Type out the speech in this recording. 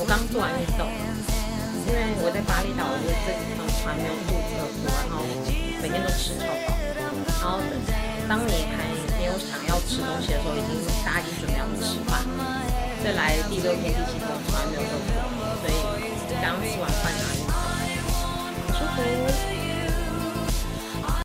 我刚做完运动，因为我在巴厘岛，我觉得这几天从来没有肚子饿过，然后每天都吃超饱。然后等当你还没有想要吃东西的时候，已经大家已经准备要吃饭。再来第六天、第七天，我从来没有饿过，所以刚刚吃完饭然后，舒服。